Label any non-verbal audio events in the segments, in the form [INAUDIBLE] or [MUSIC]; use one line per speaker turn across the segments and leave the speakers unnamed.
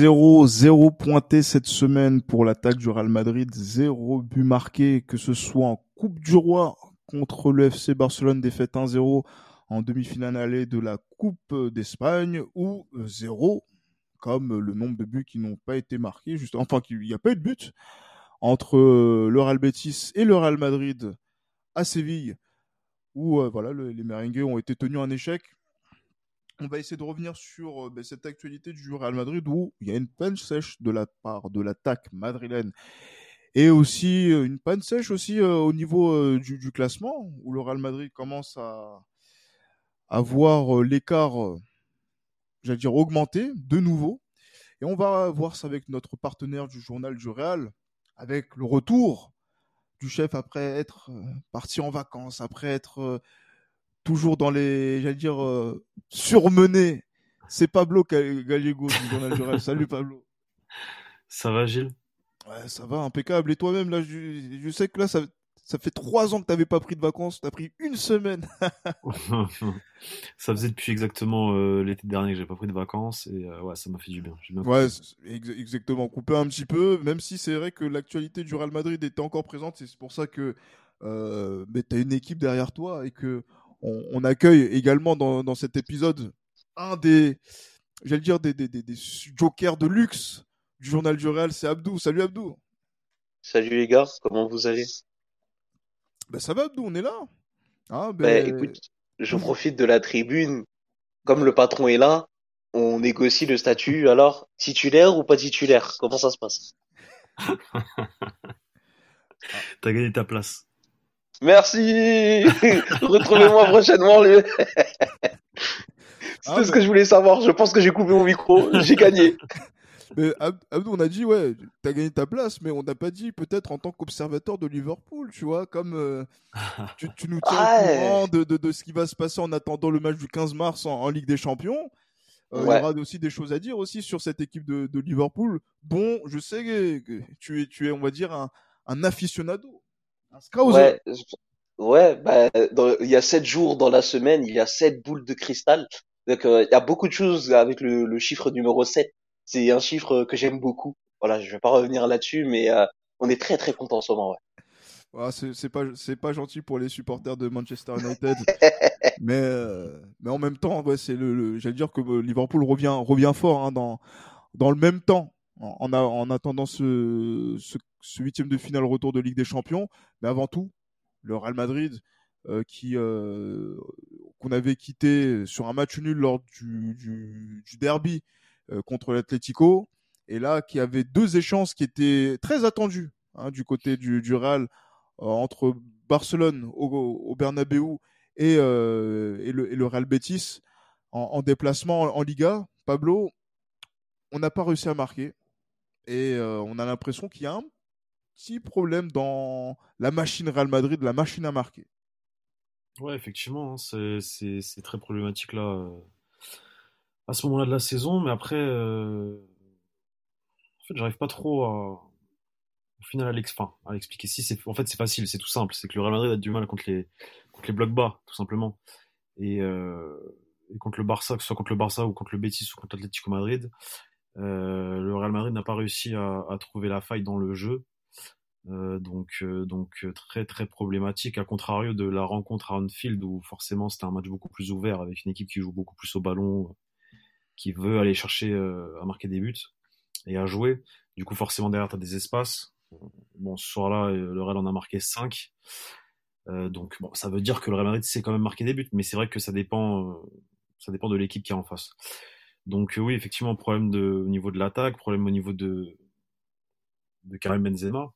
0, 0 pointé cette semaine pour l'attaque du Real Madrid, 0 but marqué, que ce soit en Coupe du Roi contre le FC Barcelone, défaite 1-0 en demi-finale allée de la Coupe d'Espagne, ou 0 comme le nombre de buts qui n'ont pas été marqués, juste, enfin, il n'y a pas eu de but entre le Real Betis et le Real Madrid à Séville, où voilà, les Merengues ont été tenus en échec on va essayer de revenir sur euh, ben, cette actualité du Real Madrid où il y a une panne sèche de la part de l'attaque madrilène et aussi euh, une panne sèche aussi euh, au niveau du, classement où le Real Madrid commence à, voir l'écart, j'allais dire augmenter de nouveau. Et on va voir ça avec notre partenaire du journal du Real, avec le retour du chef après être parti en vacances, après être toujours dans les, j'allais dire, euh, surmenés. C'est Pablo Gallego du Journal du. Salut Pablo.
Ça va Gilles?
Ouais, ça va, impeccable. Et toi-même, là, je, sais que là, ça, ça fait trois ans que tu n'avais pas pris de vacances, tu as pris une semaine. [LAUGHS]
ça faisait depuis exactement euh, l'été dernier que j'ai pas pris de vacances et euh, ouais, ça m'a fait du bien.
ouais, exactement. Couper un petit peu, même si c'est vrai que l'actualité du Real Madrid était encore présente, c'est pour ça que euh, tu as une équipe derrière toi et que on, accueille également dans, cet épisode un des, j'allais dire, des, jokers de luxe du journal du Real, c'est Abdou. Salut Abdou.
Salut les gars, comment vous allez?
Ben, Ça va Abdou, on est là.
Ah, ben... écoute, je profite de la tribune. Comme le patron est là, on négocie le statut. Alors, titulaire ou pas titulaire? Comment ça se passe? [LAUGHS]
T'as gagné ta place.
Merci. [LAUGHS] Retrouvez-moi prochainement. C'est ah, ce que je voulais savoir. Je pense que j'ai coupé mon micro. J'ai gagné. [LAUGHS]
Mais Abdou, on a dit, ouais, t'as gagné ta place, mais on n'a pas dit peut-être en tant qu'observateur de Liverpool, tu vois, comme euh, tu, nous tiens au courant de, de, ce qui va se passer en attendant le match du 15 mars en, Ligue des Champions. Euh, il y aura aussi des choses à dire aussi sur cette équipe de, de Liverpool, dont je sais que tu es, tu es on va dire, un, un aficionado.
Ouais, ouais bah, il y a sept jours dans la semaine, il y a sept boules de cristal. Donc, euh, il y a beaucoup de choses avec le, le chiffre numéro 7. C'est un chiffre que j'aime beaucoup. Voilà, je vais pas revenir là-dessus, mais euh, on est très très content en ce moment.
Ouais. c'est pas c'est pas gentil pour les supporters de Manchester United, [LAUGHS] mais euh, mais en même temps, ouais, c'est le, j'allais dire que Liverpool revient revient fort hein, dans dans le même temps en, en attendant ce, ce, ce huitième de finale retour de Ligue des Champions, mais avant tout, le Real Madrid euh, qui euh, qu'on avait quitté sur un match nul lors du, du, du derby euh, contre l'Atlético, et là qui avait deux échanges qui étaient très attendus hein, du côté du, du Real entre Barcelone au, au Bernabeu et, et, le, et, le, Real Betis en, en déplacement en, en Liga. Pablo, on n'a pas réussi à marquer et on a l'impression qu'il y a un petit problème dans la machine Real Madrid, la machine à marquer.
Ouais, effectivement, hein, c'est très problématique là euh, à ce moment-là de la saison, mais après, euh, en fait, j'arrive pas trop à, au final à l'expliquer. En fait c'est facile, c'est tout simple, c'est que le Real Madrid a du mal contre les contre les blocs bas, tout simplement, et, euh, et contre le Barça, que ce soit contre le Barça ou contre le Betis ou contre l'Atlético Madrid, le Real Madrid n'a pas réussi à, trouver la faille dans le jeu. Euh, donc, euh, donc euh, très très problématique, à contrario de la rencontre à Anfield où forcément c'était un match beaucoup plus ouvert avec une équipe qui joue beaucoup plus au ballon, qui veut aller chercher à marquer des buts et à jouer. Du coup, forcément derrière tu des espaces. Bon, ce soir-là, le Real en a marqué 5. donc bon, ça veut dire que le Real Madrid sait quand même marquer des buts, mais c'est vrai que ça dépend, ça dépend de l'équipe qui est en face. Donc oui, effectivement, problème de, au niveau de l'attaque, problème au niveau de, de Karim Benzema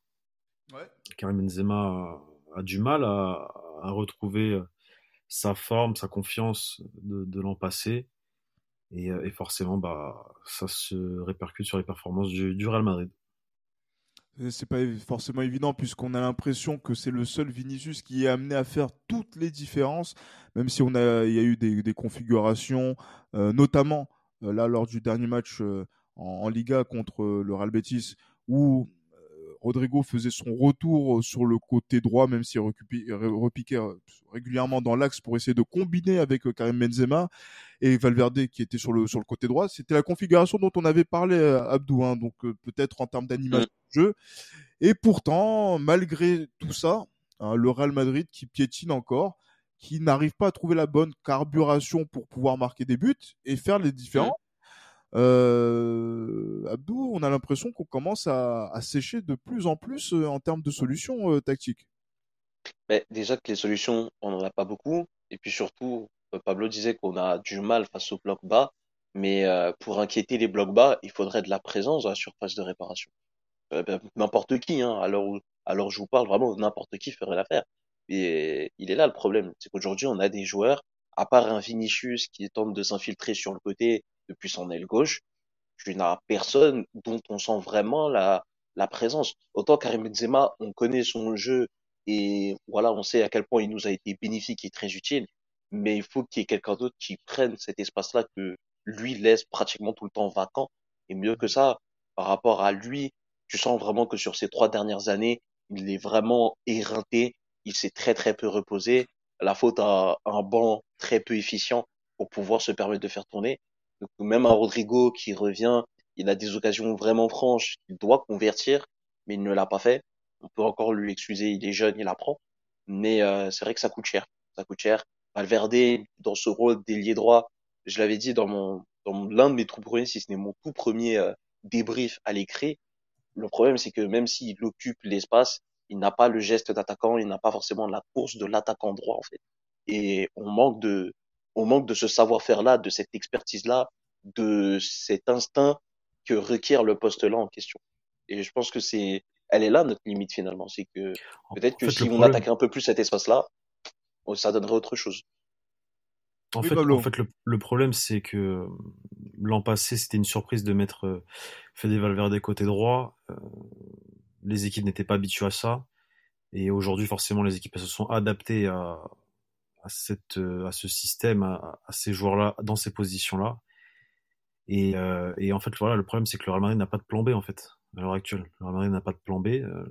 Karim Benzema a, du mal à, retrouver euh, sa forme, sa confiance de, l'an passé. Euh, et, forcément, bah, ça se répercute sur les performances du, Real Madrid.
C'est pas forcément évident puisqu'on a l'impression que c'est le seul Vinicius qui est amené à faire toutes les différences, même si on a, il y a eu des, configurations, euh, notamment là lors du dernier match en, en, Liga contre le Real Betis, où Rodrigo faisait son retour sur le côté droit, même s'il repiquait régulièrement dans l'axe pour essayer de combiner avec Karim Benzema et Valverde qui était sur le sur le côté droit. C'était la configuration dont on avait parlé, Abdou. Hein, donc peut-être en termes d'animation de jeu. Et pourtant, malgré tout ça, hein, le Real Madrid qui piétine encore, qui n'arrive pas à trouver la bonne carburation pour pouvoir marquer des buts et faire les différents. Euh, Abdou, on a l'impression qu'on commence à, sécher de plus en plus euh, en termes de solutions euh, tactiques.
Mais déjà que les solutions, on n'en a pas beaucoup. Et puis surtout, Pablo disait qu'on a du mal face aux blocs bas. Mais pour inquiéter les blocs bas, il faudrait de la présence dans la surface de réparation. Ben, n'importe qui, hein, alors, alors je vous parle vraiment, n'importe qui ferait l'affaire. Et il est là le problème, c'est qu'aujourd'hui on a des joueurs, à part un Vinicius qui tente de s'infiltrer sur le côté depuis son aile gauche, tu n'as personne dont on sent vraiment la, la présence. Autant Karim Benzema, on connaît son jeu et voilà, on sait à quel point il nous a été bénéfique et très utile, mais il faut qu'il y ait quelqu'un d'autre qui prenne cet espace-là que lui laisse pratiquement tout le temps vacant. Et mieux que ça, par rapport à lui, tu sens vraiment que sur ces trois dernières années, il est vraiment éreinté, il s'est très très peu reposé, la faute à un banc très peu efficient pour pouvoir se permettre de faire tourner. Donc, même un Rodrigo qui revient, il a des occasions vraiment franches, il doit convertir, mais il ne l'a pas fait. On peut encore lui excuser, il est jeune, il apprend. Mais euh, c'est vrai que ça coûte cher. Ça coûte cher. Valverde, dans ce rôle d'ailier droit, je l'avais dit dans mon dans l'un de mes tout premiers, si ce n'est mon tout premier euh, débrief à l'écrit, le problème c'est que même s'il occupe l'espace, il n'a pas le geste d'attaquant, il n'a pas forcément la course de l'attaquant droit en fait. Et on manque de, on manque de ce savoir-faire-là, de cette expertise-là, de cet instinct que requiert le poste-là en question. Et je pense que c'est, elle est là notre limite finalement, c'est que peut-être que si on attaquait un peu plus cet espace-là, ça donnerait autre chose.
En fait, en fait, le, problème, c'est que l'an passé, c'était une surprise de mettre euh, Fede Valverde côté droit. Euh, les équipes n'étaient pas habituées à ça. Et aujourd'hui, forcément, les équipes se sont adaptées à, cette, à ce système, à, ces joueurs-là, dans ces positions-là. Et, euh, et, en fait, voilà, le problème, c'est que le Real Madrid n'a pas de plan B, en fait, à l'heure actuelle. Le Real Madrid n'a pas de plan B. Euh,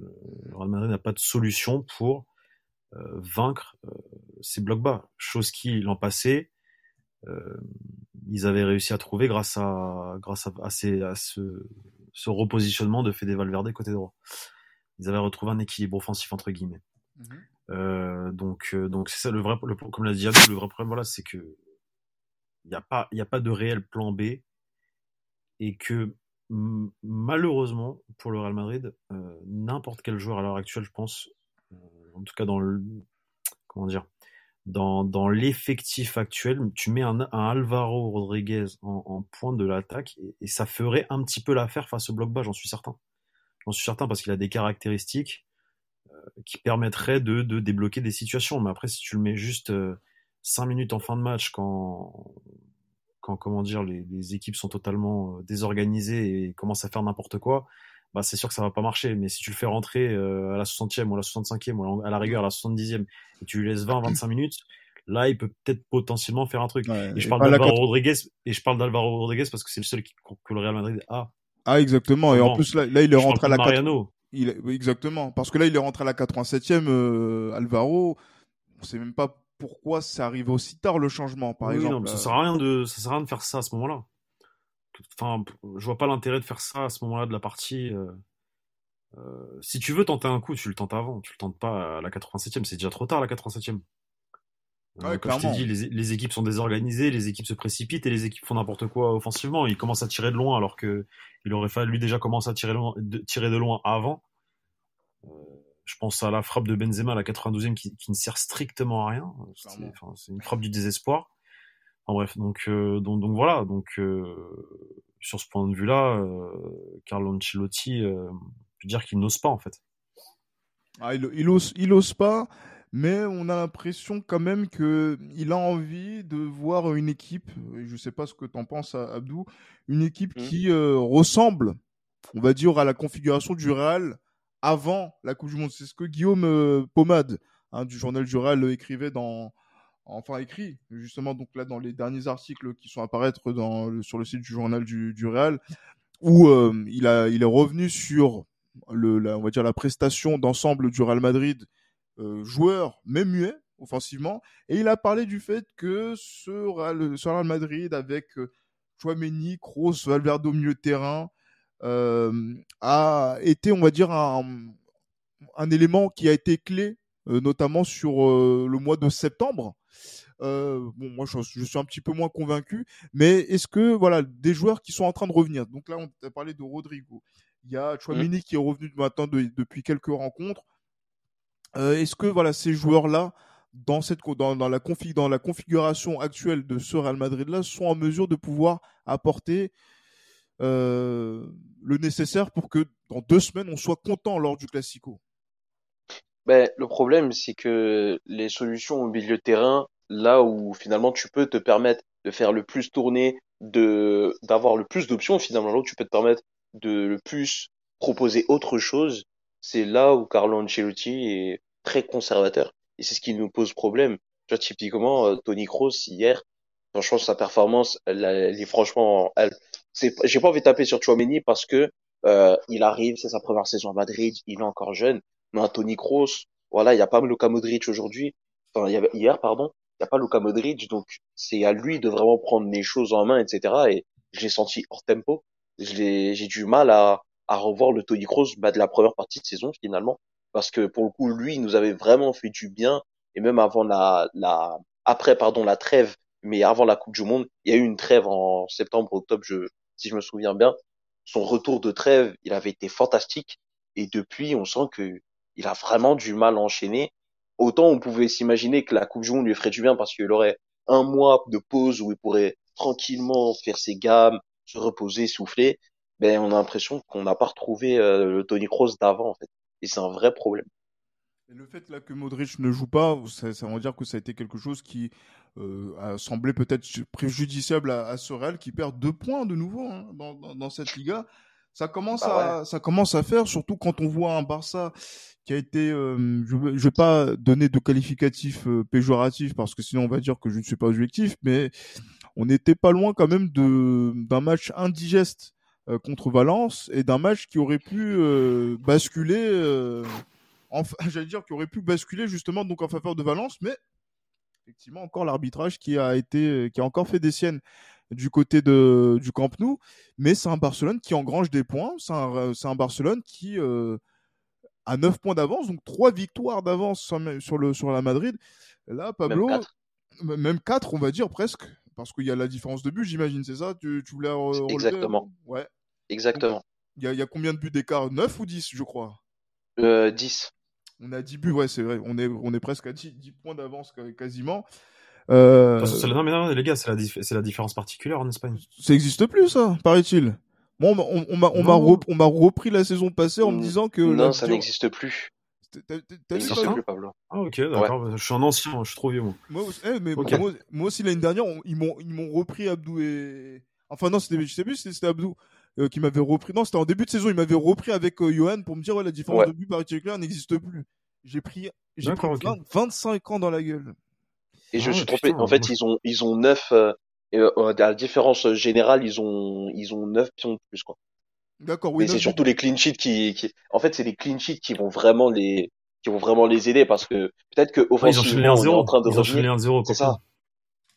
le Real Madrid n'a pas de solution pour euh, vaincre euh, ces blocs bas. Chose qui, l'an passé, euh, ils avaient réussi à trouver grâce à, grâce à, à, ces, à ce, ce repositionnement de Fede Valverde côté droit. Ils avaient retrouvé un équilibre offensif entre guillemets. Mhm. Euh, donc, euh, donc c'est ça le vrai, le, comme l'a dit Abdou, le vrai problème, voilà, c'est que il n'y a pas, il a pas de réel plan B et que malheureusement pour le Real Madrid, euh, n'importe quel joueur à l'heure actuelle, je pense, euh, en tout cas dans le, comment dire, dans, dans l'effectif actuel, tu mets un, un Alvaro Rodriguez en, en point de l'attaque et, et, ça ferait un petit peu l'affaire face au bloc bas, j'en suis certain. J'en suis certain parce qu'il a des caractéristiques euh, qui permettraient de, de, débloquer des situations. Mais après, si tu le mets juste euh, 5 minutes en fin de match quand, quand comment dire, les, les équipes sont totalement euh, désorganisées et commencent à faire n'importe quoi, bah c'est sûr que ça va pas marcher. Mais si tu le fais rentrer euh, à la 60e ou à la 65e ou à la rigueur à la 70e et tu lui laisses 20-25 minutes, là il peut peut-être potentiellement faire un truc.
Ouais,
et je parle d'Alvaro Rodriguez et je parle d'Alvaro Rodriguez parce que c'est le seul qui, que le Real Madrid a.
Ah exactement. Et en plus là, là il est rentré à la Mariano. Il est... exactement parce que là il est rentré à la 87e euh, Alvaro. On sait même pas pourquoi ça arrive aussi tard le changement par
oui,
exemple.
Non, ça sert à rien de ça sert à rien de faire ça à ce moment-là enfin, je vois pas l'intérêt de faire ça à ce moment-là de la partie. Euh, euh, si tu veux tenter un coup, tu le tentes avant. Tu le tentes pas à la 87e. C'est déjà trop tard, la 87e.
Euh,
comme je t'ai dit, les, les, équipes sont désorganisées, les équipes se précipitent et les équipes font n'importe quoi offensivement. Ils commencent à tirer de loin alors que il aurait fallu déjà commencer à tirer, loin, de, tirer de loin avant. Euh, je pense à la frappe de Benzema à la 92e qui, qui ne sert strictement à rien. C'est une frappe du désespoir. En bref, donc, euh, donc, donc voilà, donc euh, sur ce point de vue-là, euh, Carlo Ancelotti euh, peut dire qu'il n'ose pas en fait.
Ah, il, il, ose, il ose pas, mais on a l'impression quand même que il a envie de voir une équipe. Je sais pas ce que t'en penses, Abdou, une équipe mmh. qui euh, ressemble, on va dire, à la configuration du Real avant la Coupe du Monde. C'est ce que Guillaume euh, Pomade hein, du journal du Real écrivait dans enfin écrit justement donc là dans les derniers articles qui sont apparaître dans le, sur le site du journal du, du Real où euh, il a il est revenu sur le, la, on va dire la prestation d'ensemble du Real Madrid, euh, joueur même muet offensivement, et il a parlé du fait que ce Real, ce Real Madrid avec euh, Chouameni, Valverde au milieu terrain euh, a été, on va dire, un, un élément qui a été clé, euh, notamment sur euh, le mois de septembre. Euh, bon, moi, je, je, suis un petit peu moins convaincu, mais est-ce que voilà des joueurs qui sont en train de revenir Donc là, on a parlé de Rodrigo. Il y a Chouamini mmh. qui est revenu maintenant de, depuis quelques rencontres. Euh, est-ce que voilà ces joueurs-là, dans cette dans, dans la config, dans la configuration actuelle de ce Real Madrid-là, sont en mesure de pouvoir apporter euh, le nécessaire pour que dans deux semaines on soit content lors du Classico?
Ben, le problème, c'est que les solutions au milieu de terrain, là où finalement tu peux te permettre de faire le plus tourner, de d'avoir le plus d'options finalement, là où tu peux te permettre de le plus proposer autre chose, c'est là où Carlo Ancelotti est très conservateur et c'est ce qui nous pose problème. Tu vois, typiquement euh, Tony Kroos hier, franchement sa performance, elle, est franchement, elle, c'est, j'ai pas envie de taper sur Chouameni parce que euh, il arrive, c'est sa première saison à Madrid, il est encore jeune, mais Tony Kroos, voilà, il y a pas Luka Modric aujourd'hui, enfin y hier pardon, il y a pas Luka Modric, donc c'est à lui de vraiment prendre les choses en main, etc. Et je l'ai senti hors tempo, j'ai du mal à, à revoir le Tony Kroos bah, de la première partie de saison finalement, parce que pour le coup lui il nous avait vraiment fait du bien. Et même avant la, la après pardon la trêve, mais avant la Coupe du Monde, il y a eu une trêve en septembre octobre, je si je me souviens bien. Son retour de trêve, il avait été fantastique. Et depuis on sent que il a vraiment du mal à enchaîner. Autant on pouvait s'imaginer que la Coupe du Monde lui ferait du bien parce qu'il aurait un mois de pause où il pourrait tranquillement faire ses gammes, se reposer, souffler. Ben on a l'impression qu'on n'a pas retrouvé euh, le Tony Kroos d'avant en fait. Et c'est un vrai problème.
Et le fait là que Modric ne joue pas, ça, veut dire que ça a été quelque chose qui euh, a semblé peut-être préjudiciable à, à ce Real qui perd deux points de nouveau hein, dans, dans, cette Liga. Ça commence bah à ça commence à faire, surtout quand on voit un Barça qui a été, euh, je, je vais pas donner de qualificatif euh, péjoratif parce que sinon on va dire que je ne suis pas objectif, mais on n'était pas loin quand même de d'un match indigeste euh, contre Valence et d'un match qui aurait pu euh, basculer, euh, enfin, [LAUGHS] j'allais dire qui aurait pu basculer justement donc en faveur de Valence, mais effectivement encore l'arbitrage qui a été, qui a encore fait des siennes du côté de du Camp Nou, mais c'est un Barcelone qui engrange des points, c'est un, un Barcelone qui euh, a 9 points d'avance, donc trois victoires d'avance sur, le sur la Madrid. Là, Pablo, même 4, on va dire presque, parce qu'il y a la différence de but, j'imagine, c'est ça? Tu, tu voulais
relever? Exactement.
Ouais.
Exactement.
Il y a, y a, combien de buts d'écart? 9 ou 10, je crois?
Euh, 10.
On a 10 buts, ouais, c'est vrai. On est, on est presque à 10, 10 points d'avance quasiment. Euh...
Non, mais non, les gars, c'est la, différence particulière en Espagne.
Ça n'existe plus, ça, paraît-il. Bon, on, m'a, on on repris la saison passée en me disant que.
Non, ça n'existe plus.
T'as
vu ça plus, Pablo.
Ah, ok, d'accord. Ouais. Je suis un ancien, je suis trop vieux, moi.
Moi, eh, mais okay. moi, moi, aussi, l'année dernière, on, ils m'ont, ils m'ont repris Abdou et. Enfin, non, c'était, je sais plus c'était Abdou. Euh, qui m'avait repris. Non, c'était en début de saison. Il m'avait repris avec euh, Johan pour me dire ouais, la différence ouais. de but par clair n'existe plus. J'ai pris, j'ai pris okay. 20, 25 ans dans la gueule.
Et je ah, suis trompé. en fait, ils ont, ils ont 9, euh, euh, à la différence générale, ils ont, ils ont 9 pions de plus, quoi.
D'accord, oui.
Et c'est surtout les clean sheets qui, qui, en fait, c'est les clean sheets qui vont vraiment les, qui vont vraiment les aider parce que peut-être que
offensivement, ouais, on est en train de ils revenir.
C'est ça.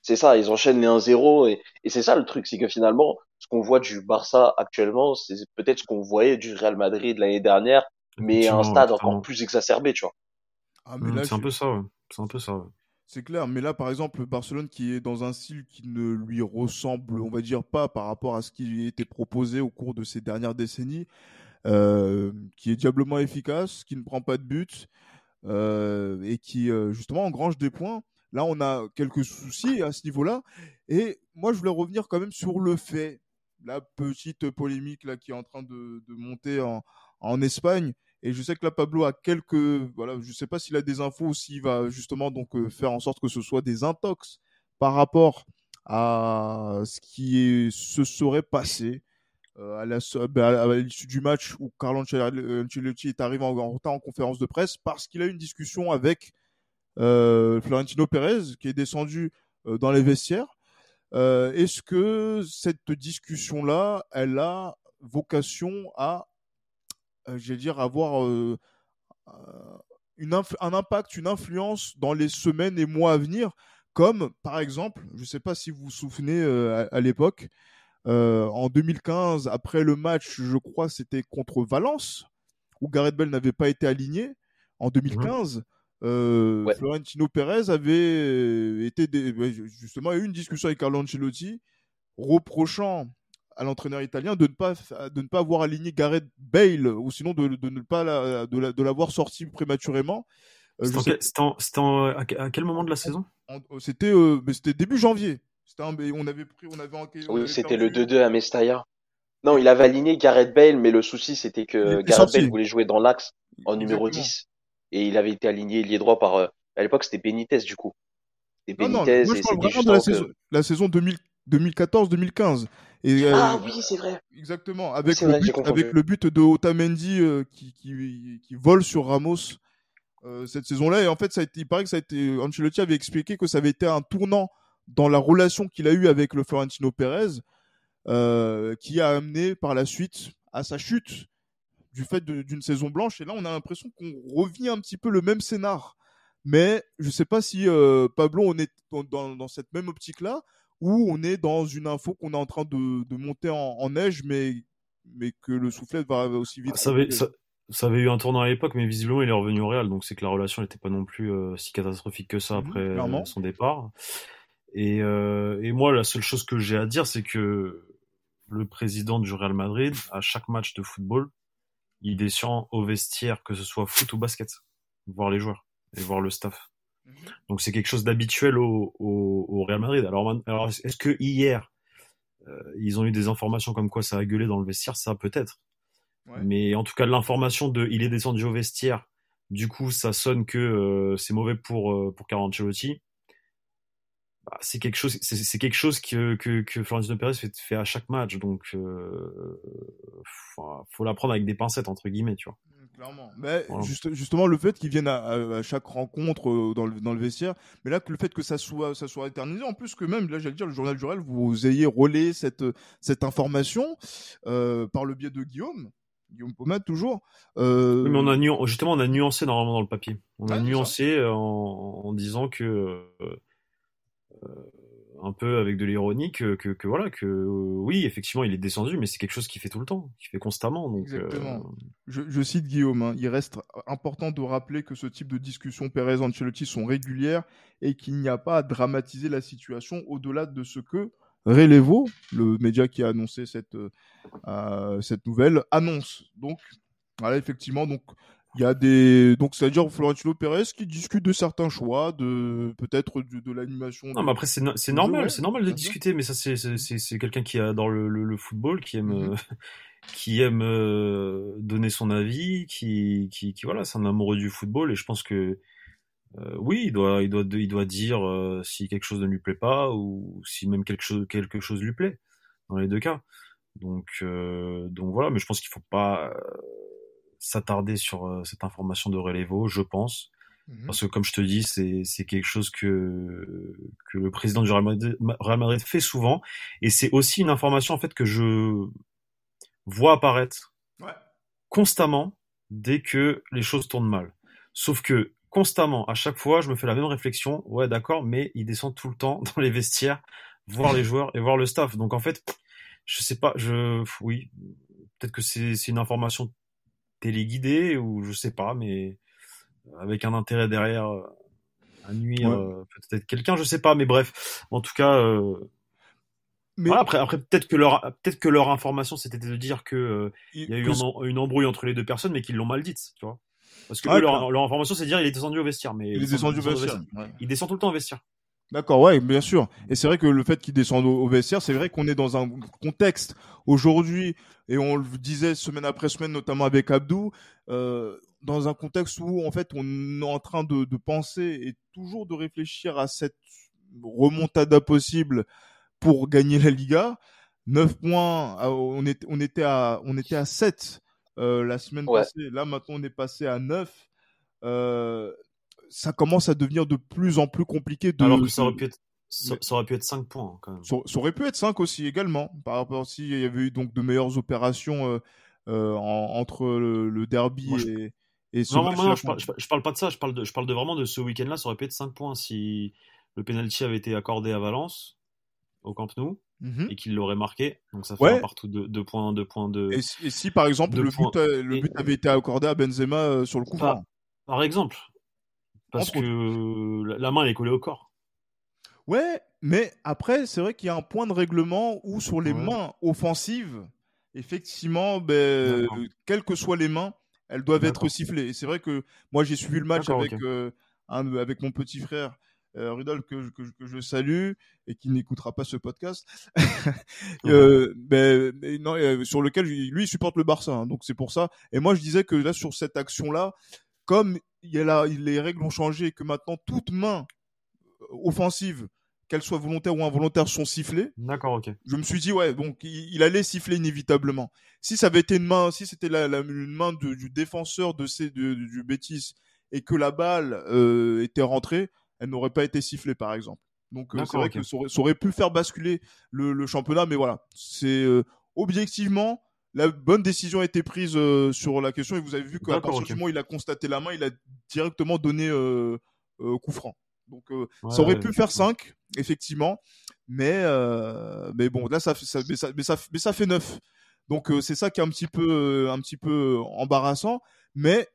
C'est ça, ils enchaînent les 1-0 et, et c'est ça le truc, c'est que finalement, ce qu'on voit du Barça actuellement, c'est peut-être ce qu'on voyait du Real Madrid l'année dernière, mais à un stade encore plus exacerbé, tu vois.
Ah, mais là, c'est un peu ça, ouais. C'est un peu ça, ouais.
C'est clair, mais là, par exemple, Barcelone qui est dans un style qui ne lui ressemble, on va dire pas par rapport à ce qui était proposé au cours de ces dernières décennies, euh, qui est diablement efficace, qui ne prend pas de but euh, et qui euh, justement engrange des points. Là, on a quelques soucis à ce niveau-là. Et moi, je voulais revenir quand même sur le fait, la petite polémique là qui est en train de, monter en Espagne. Et je sais que là, Pablo a quelques, voilà, je sais pas s'il a des infos ou s'il va justement donc euh, faire en sorte que ce soit des intox par rapport à ce qui se serait passé euh, à la, bah, l'issue du match où Carlo Ancelotti est arrivé en, en retard en conférence de presse parce qu'il a eu une discussion avec euh, Florentino Pérez qui est descendu euh, dans les vestiaires. Euh, Est-ce que cette discussion-là, elle a vocation à j'allais dire, avoir une un impact, une influence dans les semaines et mois à venir, comme par exemple, je ne sais pas si vous vous souvenez à, l'époque, en 2015, après le match, je crois c'était contre Valence, où Gareth Bell n'avait pas été aligné en 2015. Euh, Florentino Pérez avait euh, été justement eu une discussion avec Carlo Ancelotti reprochant à l'entraîneur italien de ne pas de ne pas avoir aligné Gareth Bale ou sinon de, de ne pas de l'avoir sorti prématurément.
Euh, c'était à quel moment de la saison?
C'était c'était début janvier. Un, on avait pris on avait
Oui, c'était le 2-2 à Mestalla. Non, il avait aligné Gareth Bale, mais le souci c'était que Gareth Bale voulait jouer dans l'axe en numéro 10 et il avait été aligné lié droit par euh, à l'époque c'était Benitez du coup.
C'était Benitez non, non, moi, je parle vraiment de la, saison, la saison 2014-2015.
Et, euh, ah oui, c'est vrai.
Exactement, avec, le, but, avec le but de Otamendi euh, qui, qui, qui, vole sur Ramos cette saison-là. Et en fait, ça a été, il paraît que ça a été, Ancelotti avait expliqué que ça avait été un tournant dans la relation qu'il a eue avec le Florentino Pérez, qui a amené par la suite à sa chute du fait d'une saison blanche. Et là, on a l'impression qu'on revient un petit peu le même scénar. Mais je ne sais pas si euh, Pablo, on est dans, cette même optique-là, ou on est dans une info qu'on est en train de, monter en, neige, mais, mais que le soufflet va aussi vite.
Ça avait, ça, avait eu un tournant à l'époque, mais visiblement, il est revenu au Real. Donc, c'est que la relation n'était pas non plus euh, si catastrophique que ça mhm, après son départ. Et, euh, et moi, la seule chose que j'ai à dire, c'est que le président du Real Madrid, à chaque match de football, il descend au vestiaire, que ce soit foot ou basket, voir les joueurs et voir le staff. Mhm. Donc c'est quelque chose d'habituel au, au, Real Madrid. Alors, alors est-ce que hier euh, ils ont eu des informations comme quoi ça a gueulé dans le vestiaire? Ça peut-être. Mais en tout cas l'information de il est descendu au vestiaire, du coup ça sonne que euh, c'est mauvais pour euh, pour. Bah, c'est quelque chose, c'est quelque chose que, que, que Florentino Pérez fait, fait, à chaque match, donc euh, faut, faut la prendre avec des pincettes entre guillemets, tu vois.
Clairement. Mais juste, justement, le fait qu'il vienne à, à, chaque rencontre euh, dans le, dans le vestiaire, mais là, le fait que ça soit, ça soit éternisé, en plus que même, là, j'allais dire, le journal du Real, vous ayez relayé cette, cette information euh, par le biais de Guillaume. Guillaume Pomade toujours.
Euh... mais on a justement on a nuancé normalement dans le papier. On a nuancé en, en, disant que euh, euh, un peu avec de l'ironie que, voilà que oui effectivement il est descendu mais c'est quelque chose qu'il fait tout le temps qu'il fait constamment donc
Exactement. Euh, je, cite Guillaume hein, il reste important de rappeler que ce type de discussions Perez Ancelotti sont régulières et qu'il n'y a pas à dramatiser la situation au-delà de ce que Relevo le média qui a annoncé cette euh, cette nouvelle annonce donc voilà effectivement donc il y a des donc c'est à dire Florentino Pérez qui discute de certains choix, de peut-être de, de l'animation.
Non, mais après c'est c'est normal, c'est normal de discuter, mais ça c'est c'est c'est quelqu'un qui adore le, le, le football, qui aime mm-hmm. euh, [LAUGHS] qui aime euh, donner son avis, qui qui qui voilà, c'est un amoureux du football et je pense que euh, oui, il doit il doit il doit dire si quelque chose ne lui plaît pas ou si même quelque chose quelque chose lui plaît dans les deux cas. Donc donc voilà, mais je pense qu'il faut pas s'attarder sur euh, cette information de Relevo, je pense. Mhm. Parce que comme je te dis, c'est quelque chose que, que le président du Real Madrid, fait souvent. Et c'est aussi une information en fait que je vois apparaître constamment dès que les choses tournent mal. Sauf que constamment, à chaque fois, je me fais la même réflexion. Ouais, d'accord, mais il descend tout le temps dans les vestiaires, voir les joueurs et voir le staff. Donc en fait, je sais pas, je, oui, peut-être que c'est une information téléguidé ou je sais pas, mais avec un intérêt derrière euh, à nuire euh, peut-être quelqu'un, je sais pas, mais bref, en tout cas. Euh, mais après, après peut-être que leur peut-être que leur information c'était de dire que il y a eu une embrouille entre les deux personnes, mais qu'ils l'ont mal dite, tu vois. Parce que leur, leur, information c'est de dire il est descendu au vestiaire, mais
il est descendu au vestiaire.
Il descend tout le temps au vestiaire.
D'accord, ouais, bien sûr. Et c'est vrai que le fait qu'il descende au, vestiaire, c'est vrai qu'on est dans un contexte aujourd'hui, et on le disait semaine après semaine, notamment avec Abdou, euh, dans un contexte où en fait on est en train de, de, penser et toujours de réfléchir à cette remontada possible pour gagner la Liga. 9 points, on, est, on, était à, on était à 7 euh, la semaine passée. Là maintenant on est passé à 9. Euh, ça commence à devenir de plus en plus compliqué de.
Alors que ça aurait pu être, ça, aurait pu être 5 points quand même.
Ça, aurait pu être 5 aussi également, par rapport s'il y avait eu donc de meilleures opérations euh, entre le, derby et, et ce
non, non, je, parle, je, parle, pas de ça. Je parle de, je parle de vraiment de ce week-end-là. Ça aurait pu être 5 points si le penalty avait été accordé à Valence au Camp Nou. Mhm. et qu'il l'aurait marqué. Donc ça fait un partout de 2 points, 2 points de.
Et, si par exemple le but, le but avait été accordé à Benzema sur le coup
par exemple. Parce que la main elle est collée au corps.
Ouais, mais après, c'est vrai qu'il y a un point de règlement où sur les mains offensives, effectivement, ben, quelles que soient les mains, elles doivent être sifflées. Et c'est vrai que moi, j'ai suivi le match avec, euh, avec mon petit frère. Euh, Rudolf que, que, je salue et qui n'écoutera pas ce podcast, [LAUGHS] euh, ben, non, euh, sur lequel lui il supporte le Barça, hein, donc c'est pour ça. Et moi je disais que là sur cette action-là, comme il y a là, les règles ont changé, que maintenant toute main offensive qu'elles soient volontaires ou involontaires, sont sifflées.
D'accord, ok.
Je me suis dit, ouais, donc il, allait siffler inévitablement. Si ça avait été une main, si c'était la, une main du défenseur de ces, du Bétis et que la balle euh, était rentrée, elle n'aurait pas été sifflée, par exemple. Donc euh, c'est vrai que ça aurait, pu faire basculer le, championnat, mais voilà, c'est euh, objectivement la bonne décision a été prise sur la question et vous avez vu qu'à partir du moment où il a constaté la main, il a directement donné coup franc. Donc ça aurait pu faire 5, effectivement. Mais, euh, mais bon, là, ça, ça, mais ça, mais ça, mais ça fait 9. Donc c'est ça qui est un petit peu, un petit peu embarrassant. Mais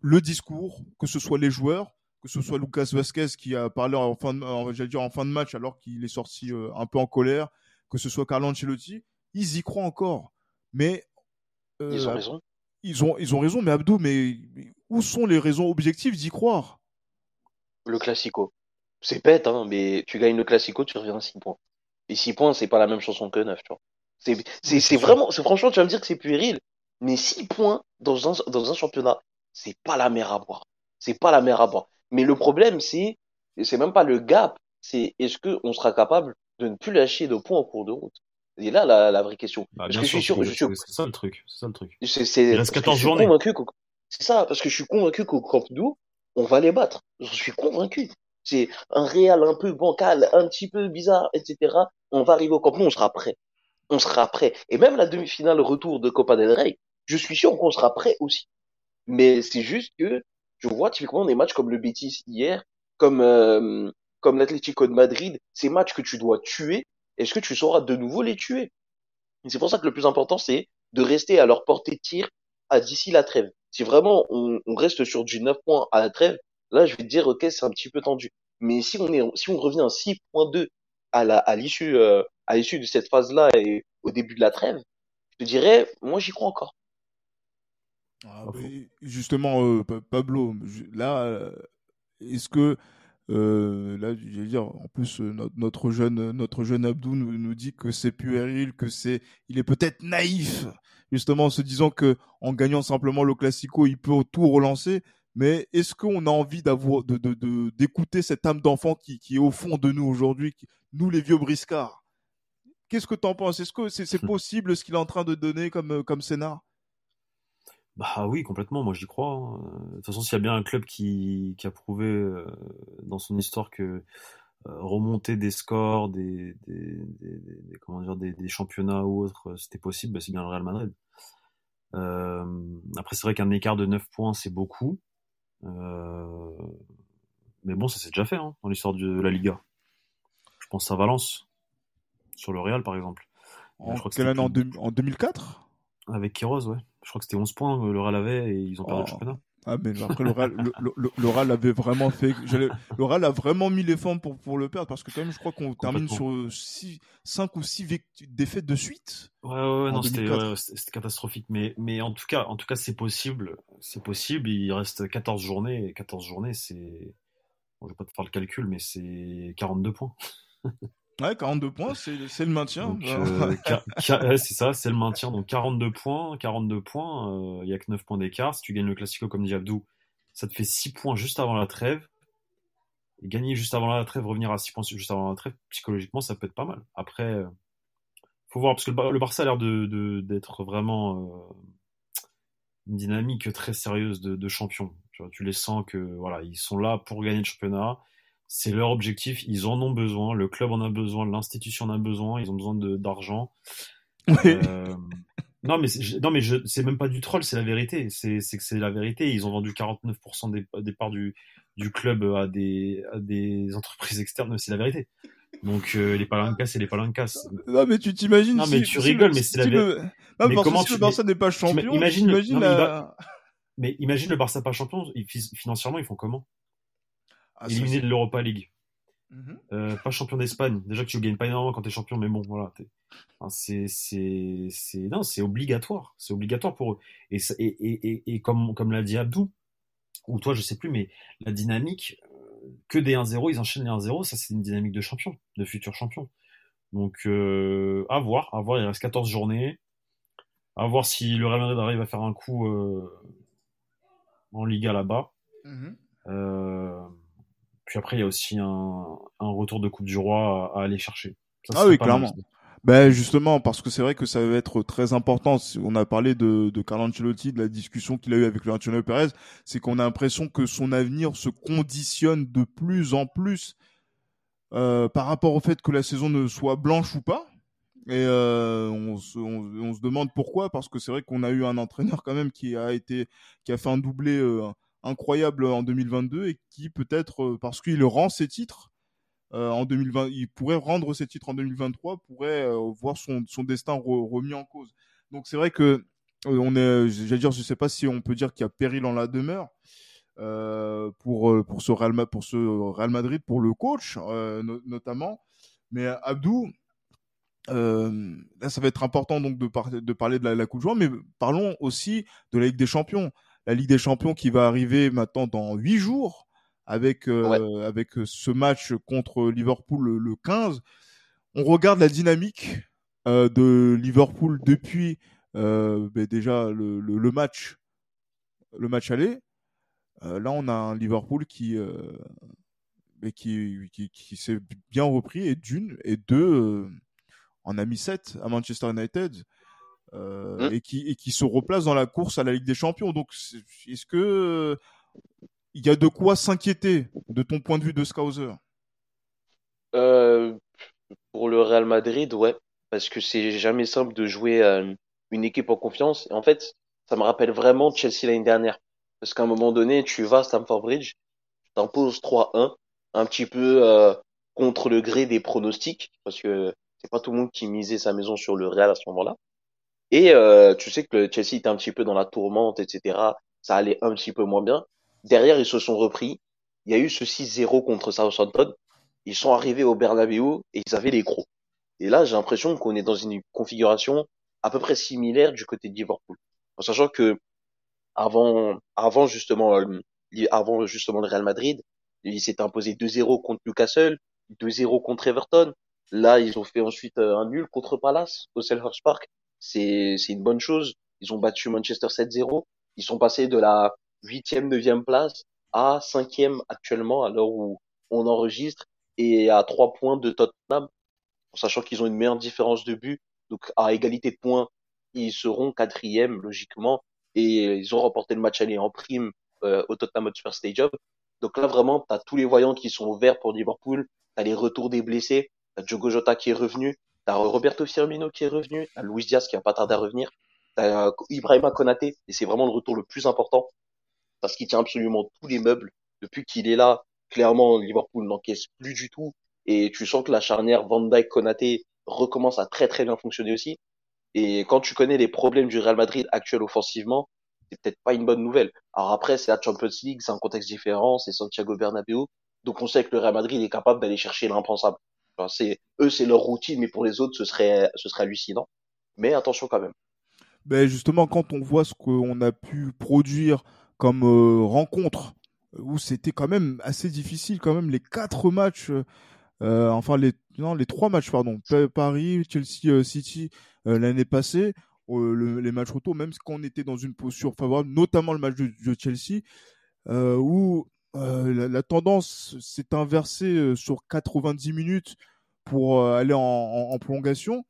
le discours, que ce soit les joueurs, que ce soit Lucas Vasquez qui a parlé en fin de, dire en fin de match alors qu'il est sorti un peu en colère, que ce soit Carlo Ancelotti, ils y croient encore. Mais
ils ont raison.
Ils ont, ils ont raison, mais Abdou, mais où sont les raisons objectives d'y croire?
Le classico. C'est bête, hein, mais tu gagnes le classico, tu reviens à 6 points. Et 6 points, c'est pas la même chanson que 9, tu vois. C'est, c'est, vraiment, c'est franchement, tu vas me dire que c'est puéril. Mais 6 points dans un, dans un championnat, c'est pas la mer à boire. C'est pas la mer à boire. Mais le problème, c'est, c'est même pas le gap, c'est est-ce qu'on sera capable de ne plus lâcher de points en cours de route? Et là, la, la vraie question.
Bah, je suis sûr, je suis... C'est ça le truc. C'est ça le truc.
C'est, c'est, Il reste 14 journées. C'est ça, parce que je suis convaincu qu'au Camp Nou, on va les battre. Je suis convaincu. C'est un Real un peu bancal, un petit peu bizarre, etc. On va arriver au Camp Nou, on sera prêt. On sera prêt. Et même la demi-finale retour de Copa del Rey, je suis sûr qu'on sera prêt aussi. Mais c'est juste que je vois typiquement des matchs comme le Betis hier, comme euh, comme l'Atlético de Madrid, ces matchs que tu dois tuer, est-ce que tu sauras de nouveau les tuer? C'est pour ça que le plus important, c'est de rester à leur portée de tir à d'ici la trêve. Si vraiment on, on, reste sur du 9 points à la trêve, là je vais te dire ok c'est un petit peu tendu. Mais si on est si on revient à 6.2 à la à l'issue euh, à l'issue de cette phase là et au début de la trêve, je te dirais moi j'y crois encore.
Ah, justement euh, Pablo, là euh, est-ce que euh, là, je dire, en plus, euh, notre, jeune, notre jeune Abdou nous, nous dit que c'est puéril, que c'est, il est peut-être naïf, justement, en se disant que en gagnant simplement le Classico, il peut tout relancer. Mais est-ce qu'on a envie d'avoir, de, de, d'écouter cette âme d'enfant qui, qui est au fond de nous aujourd'hui, nous les vieux briscards? Qu'est-ce que tu en penses? Est-ce que c'est, c'est possible ce qu'il est en train de donner comme, comme scénar?
Bah oui, complètement, moi j'y crois. Hein. De toute façon, s'il y a bien un club qui, qui a prouvé euh, dans son histoire que euh, remonter des scores, des, des, des, comment dire, des, des, championnats ou autres, euh, c'était possible, bah, c'est bien le Real Madrid. Euh, après, c'est vrai qu'un écart de 9 points, c'est beaucoup. Euh, mais bon, ça s'est déjà fait hein, dans l'histoire de la Liga. Je pense à Valence, sur le Real par exemple.
En, je crois que en, en 2004
Avec Quiroz, ouais. Je crois que c'était 11 points, le Real avait, et ils ont perdu le oh. championnat.
Ah, mais après, le Real, le, avait vraiment fait. Le Real a vraiment mis les formes pour, pour le perdre parce que, quand même, je crois qu'on termine sur 5 ou 6 défaites de suite.
Ouais, ouais, ouais non, c'était catastrophique. Mais, mais en tout cas, en tout cas c'est possible. C'est possible. Il reste 14 journées. Et 14 journées, c'est. Bon, je vais pas te faire le calcul, mais c'est 42 points. [LAUGHS]
Ouais, 42 points, c'est le maintien.
Euh, [LAUGHS] c'est ça, c'est le maintien. Donc 42 points, 42 points, il euh, y a que 9 points d'écart. Si tu gagnes le Classico comme dit Abdou, ça te fait 6 points juste avant la trêve. Et gagner juste avant la trêve, revenir à 6 points juste avant la trêve, psychologiquement, ça peut être pas mal. Après, euh, faut voir, parce que le, Barça a l'air de, d'être vraiment une dynamique très sérieuse de, de champion. Tu, vois, tu les sens que voilà, ils sont là pour gagner le championnat c'est leur objectif, ils en ont besoin, le club en a besoin, l'institution en a besoin, ils ont besoin d'argent. Euh, Non, mais c'est- non, mais c'est même pas du troll, c'est la vérité. C'est, que c'est la vérité. Ils ont vendu 49% des, des parts du, du club à des, à des entreprises externes, c'est la vérité. Donc, euh, les palancas, c'est les palancas.
Non, mais tu t'imagines.
Non, mais
si-
tu rigoles,
le-
mais c'est la
si
vé-
le-
Mais
parce
comment
que si le Barça n'est pas champion,
imagine le-
t'imagines
non, mais il
la-
Mais imagine le Barça pas champion, ils- financièrement, ils font comment?
Ah,
Éliminé de l'Europa League.
Mhm.
Euh, pas champion d'Espagne. Déjà que tu gagnes pas énormément quand t'es champion, mais bon, voilà. enfin, c'est, c'est, c'est, non, c'est obligatoire. C'est obligatoire pour eux. Et, ça- et, et, et, et comme, comme l'a dit Abdou, ou toi, je sais plus, mais la dynamique, euh, que des 1-0, ils enchaînent les 1-0, ça c'est une dynamique de champion, de futur champion. Donc, euh, à voir, à voir, il reste 14 journées. À voir si le Real Madrid arrive à faire un coup euh, en Liga là-bas.
Mhm.
Euh, puis après, il y a aussi un, un retour de Coupe du Roi à, à aller chercher. Ça,
Ah oui,
mal
clairement. Ben justement, parce que c'est vrai que ça va être très important. On a parlé de, de Carlo Ancelotti, de la discussion qu'il a eue avec Antonio Perez, c'est qu'on a l'impression que son avenir se conditionne de plus en plus euh, par rapport au fait que la saison ne soit blanche ou pas. Et euh, on, se, on, on se demande pourquoi, parce que c'est vrai qu'on a eu un entraîneur quand même qui a été, qui a fait un doublé euh, incroyable en 2022 et qui peut-être, euh, parce qu'il rend ses titres, euh, en 2020, il pourrait rendre ses titres en 2023, pourrait euh, voir son, son destin re- remis en cause. Donc c'est vrai que euh, on est, j'allais dire, je sais pas si on peut dire qu'il y a péril en la demeure pour pour ce Real pour ce Real Madrid, pour le coach no- notamment. Mais Abdou, là ça va être important donc de, par- de parler de la, Coupe de Joueurs, mais parlons aussi de la Ligue des Champions. La Ligue des Champions qui va arriver maintenant dans huit jours avec euh, avec ce match contre Liverpool le, le 15. On regarde la dynamique euh, de Liverpool depuis euh, ben déjà le, le, le match le match aller. Là, on a un Liverpool qui ben, qui, qui, qui s'est bien repris et d'une et deux en a mis sept à Manchester United. Euh,
Mm.
et qui et qui se replace dans la course à la Ligue des Champions. Donc, est-ce que euh, il y a de quoi s'inquiéter de ton point de vue de Scouser?
Euh, pour le Real Madrid, ouais, parce que c'est jamais simple de jouer euh, une équipe en confiance. Et en fait, ça me rappelle vraiment Chelsea l'année dernière. Parce qu'à un moment donné, tu vas à Stamford Bridge, tu t'imposes 3-1, un petit peu euh, contre le gré des pronostics, parce que c'est pas tout le monde qui misait sa maison sur le Real à ce moment-là. Et euh, tu sais que le Chelsea était un petit peu dans la tourmente, etc. Ça allait un petit peu moins bien. Derrière, ils se sont repris. Il y a eu ce 6-0 contre Southampton. Ils sont arrivés au Bernabeu et ils avaient les crocs. Et là, j'ai l'impression qu'on est dans une configuration à peu près similaire du côté de Liverpool. En sachant que avant, avant justement, euh, avant justement le Real Madrid, il s'était imposé 2-0 contre Newcastle, 2-0 contre Everton. Là, ils ont fait ensuite euh, un nul contre Palace au Selhurst Park. C'est, une bonne chose. Ils ont battu Manchester 7-0. Ils sont passés de la huitième, neuvième place à cinquième actuellement à l'heure où on enregistre et à trois points de Tottenham, en sachant qu'ils ont une meilleure différence de but. Donc à égalité de points, ils seront quatrième logiquement et ils ont remporté le match aller en prime euh, au Tottenham Hotspur Stadium. Donc là vraiment, tu as tous les voyants qui sont ouverts pour Liverpool, tu as les retours des blessés, tu as Diogo Jota qui est revenu, tu as Roberto Firmino qui est revenu, tu as Luis Diaz qui a pas tardé à revenir, tu as Ibrahima Konaté et c'est vraiment le retour le plus important parce qu'il tient absolument tous les meubles depuis qu'il est là. Clairement, Liverpool n'encaisse plus du tout et tu sens que la charnière Van Dijk Konaté recommence à très très bien fonctionner aussi. Et quand tu connais les problèmes du Real Madrid actuel offensivement, c'est peut-être pas une bonne nouvelle. Alors après, c'est la Champions League, c'est un contexte différent, c'est Santiago Bernabéu, donc on sait que le Real Madrid est capable d'aller chercher l'impensable. Enfin, c'est eux, c'est leur routine, mais pour les autres, ce serait ce serait hallucinant. Mais attention quand même.
Ben justement, quand on voit ce qu'on a pu produire comme euh, rencontre, où c'était quand même assez difficile, quand même les quatre matchs, euh, enfin les non les trois matchs pardon, Paris, Chelsea, euh, City l'année passée, le, les matchs retour, même quand on était dans une posture favorable, notamment le match de, Chelsea, où euh, la, tendance s'est inversée euh, sur 90 minutes pour euh, aller en, en, prolongation.